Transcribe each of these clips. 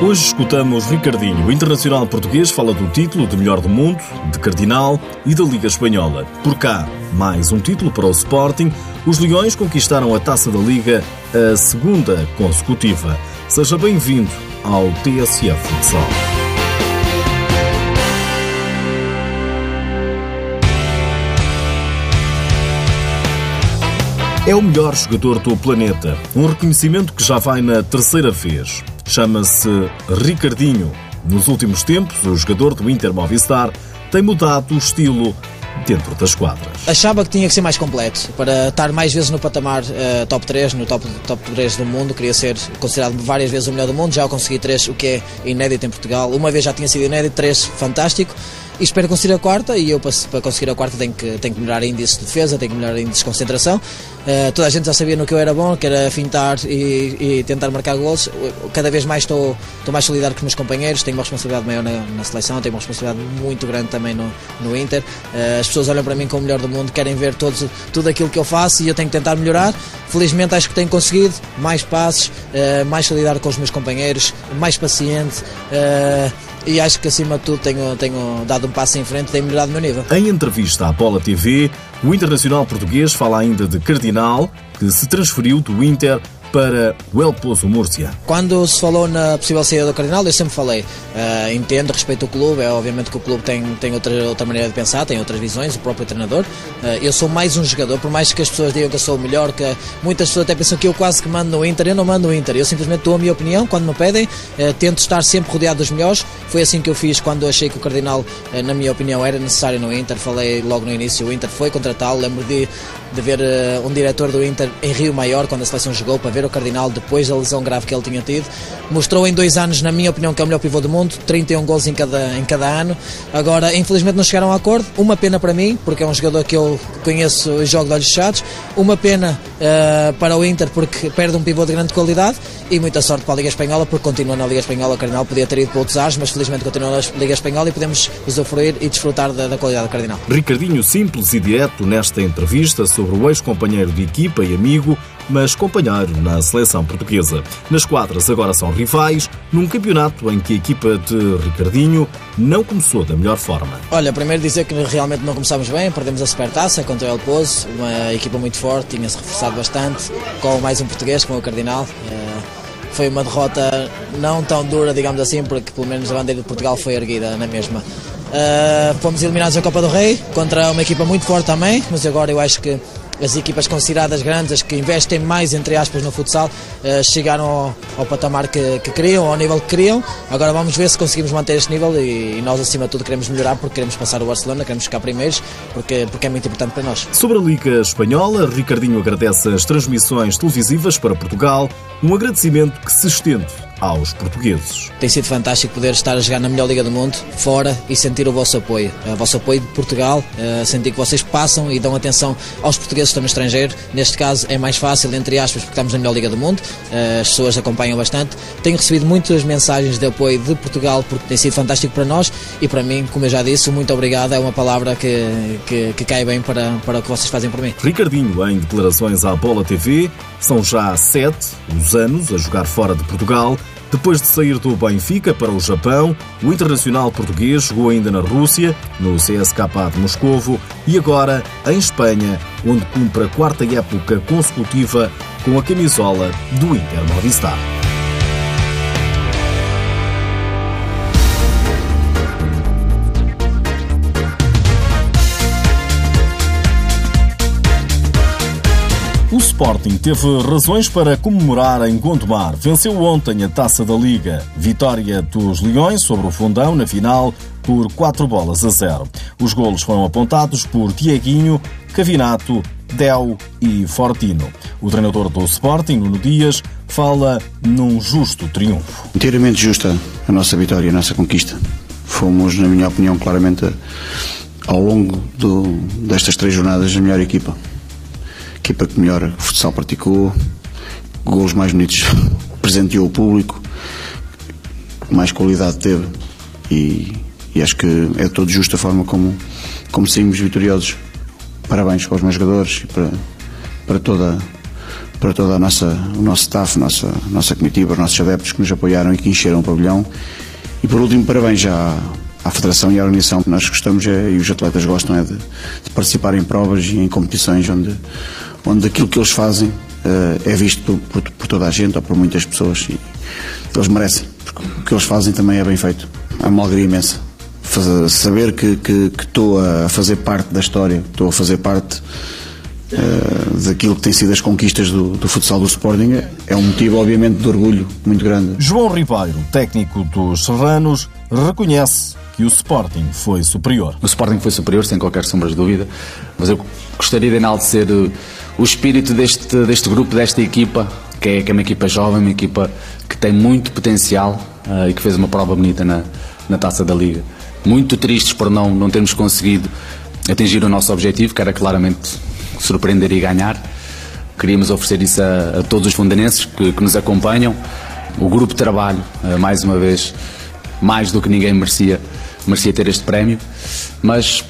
Hoje escutamos Ricardinho. O internacional português fala do título de melhor do mundo, de Cardinal e da Liga Espanhola. Por cá, mais um título para o Sporting. Os Leões conquistaram a taça da Liga, a segunda consecutiva. Seja bem-vindo ao TSF Futsal. É o melhor jogador do planeta. Um reconhecimento que já vai na terceira vez. Chama-se Ricardinho. Nos últimos tempos, o jogador do Inter Movistar tem mudado o estilo dentro das quadras. Achava que tinha que ser mais completo para estar mais vezes no patamar uh, top 3, no top, top 3 do mundo. Queria ser considerado várias vezes o melhor do mundo. Já consegui 3, o que é inédito em Portugal. Uma vez já tinha sido inédito, 3 fantástico e espero conseguir a quarta e eu para, para conseguir a quarta tenho que, tenho que melhorar índice de defesa, tenho que melhorar índice de concentração. Uh, toda a gente já sabia no que eu era bom, que era fintar e, e tentar marcar gols. Cada vez mais estou, estou mais solidário com os meus companheiros, tenho uma responsabilidade maior na, na seleção, tenho uma responsabilidade muito grande também no, no Inter. Uh, as pessoas olham para mim como o melhor do mundo, querem ver todos, tudo aquilo que eu faço e eu tenho que tentar melhorar. Felizmente acho que tenho conseguido mais passes, uh, mais solidário com os meus companheiros, mais paciente e acho que acima de tudo tenho, tenho dado um passo em frente e tenho melhorado o meu nível. Em entrevista à Bola TV, o internacional português fala ainda de Cardinal, que se transferiu do Inter para o El Pozo Múrcia. Quando se falou na possível saída do Cardinal, eu sempre falei, uh, entendo, respeito o clube, é obviamente que o clube tem, tem outra, outra maneira de pensar, tem outras visões, o próprio treinador. Uh, eu sou mais um jogador, por mais que as pessoas digam que eu sou o melhor, que muitas pessoas até pensam que eu quase que mando no Inter, eu não mando no Inter, eu simplesmente dou a minha opinião quando me pedem, uh, tento estar sempre rodeado dos melhores. Foi assim que eu fiz quando achei que o Cardinal, na minha opinião, era necessário no Inter. Falei logo no início, o Inter foi contratá-lo, lembro de de ver uh, um diretor do Inter em Rio Maior, quando a seleção jogou, para ver o Cardinal depois da lesão grave que ele tinha tido. Mostrou em dois anos, na minha opinião, que é o melhor pivô do mundo, 31 gols em cada, em cada ano. Agora, infelizmente, não chegaram a acordo. Uma pena para mim, porque é um jogador que eu conheço e jogo de olhos fechados. Uma pena uh, para o Inter, porque perde um pivô de grande qualidade. E muita sorte para a Liga Espanhola, porque continua na Liga Espanhola. O Cardinal podia ter ido para outros ares, mas felizmente continua na Liga Espanhola e podemos usufruir e desfrutar da, da qualidade do Cardinal. Ricardinho, simples e direto nesta entrevista sobre o ex-companheiro de equipa e amigo, mas companheiro na seleção portuguesa. Nas quadras agora são rivais, num campeonato em que a equipa de Ricardinho não começou da melhor forma. Olha, primeiro dizer que realmente não começámos bem, perdemos a Supertaça contra o El Pozo, uma equipa muito forte, tinha-se reforçado bastante, com mais um português, como o Cardinal. Eh, foi uma derrota não tão dura, digamos assim, porque pelo menos a bandeira de Portugal foi erguida na mesma. Uh, fomos eliminados na Copa do Rei contra uma equipa muito forte também, mas agora eu acho que as equipas consideradas grandes, as que investem mais, entre aspas, no futsal, uh, chegaram ao, ao patamar que, que, queriam, ao nível que queriam. Agora vamos ver se conseguimos manter este nível e, e, nós, acima de tudo, queremos melhorar porque queremos passar o Barcelona, queremos ficar primeiros, porque, porque é muito importante para nós. Sobre a Liga Espanhola, Ricardinho agradece as transmissões televisivas para Portugal, um agradecimento que se estende aos portugueses. Tem sido fantástico poder estar a jogar na melhor Liga do Mundo, fora, e sentir o vosso apoio. O vosso apoio de Portugal, eh, sentir que vocês passam e dão atenção aos portugueses que estão no estrangeiro. Neste caso é mais fácil, entre aspas, porque estamos na melhor Liga do Mundo. Eh, as pessoas acompanham bastante. Tenho recebido muitas mensagens de apoio de Portugal, porque tem sido fantástico para nós e para mim, como eu já disse, muito obrigado. É uma palavra que, que, que cai bem para, para o que vocês fazem por mim. Ricardinho, em declarações à Bola TV, são já sete os anos a jogar fora de Portugal depois de sair do Benfica para o Japão, o internacional português jogou ainda na Rússia, no CSKA de Moscovo e agora em Espanha, onde cumpre a quarta época consecutiva com a camisola do Inter Movistar. Sporting teve razões para comemorar em Gondomar. Venceu ontem a Taça da Liga. Vitória dos Leões sobre o Fundão na final por 4 bolas a 0. Os golos foram apontados por Dieguinho, Cavinato, Del e Fortino. O treinador do Sporting, Nuno Dias, fala num justo triunfo. Inteiramente justa a nossa vitória, a nossa conquista. Fomos, na minha opinião, claramente ao longo do, destas três jornadas a melhor equipa equipa que melhor futsal praticou, gols mais bonitos presenteou o público, mais qualidade teve e, e acho que é todo justo a forma como, como saímos vitoriosos. Parabéns para os meus jogadores e para, para toda, para toda a nossa, o nosso staff, nossa, nossa comitiva, os nossos adeptos que nos apoiaram e que encheram o pavilhão. E por último, parabéns já à Federação e à organização. Nós gostamos é, e os atletas gostam é de, de, participar em provas e em competições onde, onde aquilo que eles fazem uh, é visto por, por, por, toda a gente ou por muitas pessoas e eles merecem, porque o que eles fazem também é bem feito. É uma alegria imensa. Fazer, saber que, estou a fazer parte da história, estou a fazer parte uh, daquilo que tem sido as conquistas do, do futsal do Sporting é um motivo, obviamente, de orgulho muito grande. João Ribeiro, técnico dos Serranos, reconhece que o Sporting foi superior. O Sporting foi superior, sem qualquer sombra de dúvida, mas eu gostaria de enaltecer eh, o espírito deste, deste grupo, desta equipa, que é, que é uma equipa jovem, uma equipa que tem muito potencial uh, e que fez uma prova bonita na, na taça da Liga. Muito tristes por não, não termos conseguido atingir o nosso objetivo, que era claramente surpreender e ganhar. Queríamos oferecer isso a, a todos os fundanenses que, que, nos acompanham. O grupo de trabalho, uh, mais uma vez, mais do que ninguém merecia, merecia ter este prémio. Mas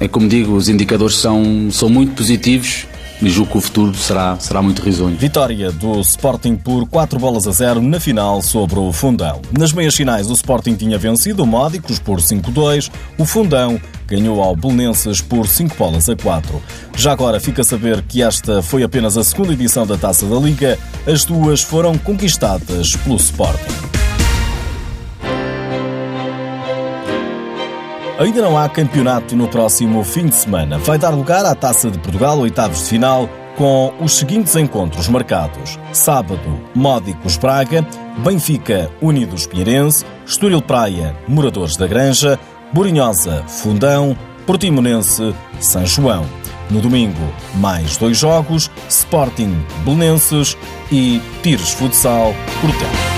é como digo, os indicadores são, são muito positivos e julgo que o futuro será, será muito risonho. Vitória do Sporting por 4 bolas a 0 na final sobre o Fundão. Nas meias finais, o Sporting tinha vencido o Módicos por 5-2, o Fundão ganhou ao Belenenses por 5 bolas a 4. Já agora fica a saber que esta foi apenas a segunda edição da Taça da Liga, as duas foram conquistadas pelo Sporting. Ainda não há campeonato no próximo fim de semana. Vai dar lugar à Taça de Portugal, oitavos de final, com os seguintes encontros marcados. Sábado, Módicos Braga, Benfica Unidos Pinheirense, Estoril Praia, Moradores da Granja, Borinhosa Fundão, Portimonense São João. No domingo, mais dois jogos, Sporting Belenenses e Pires Futsal Portel.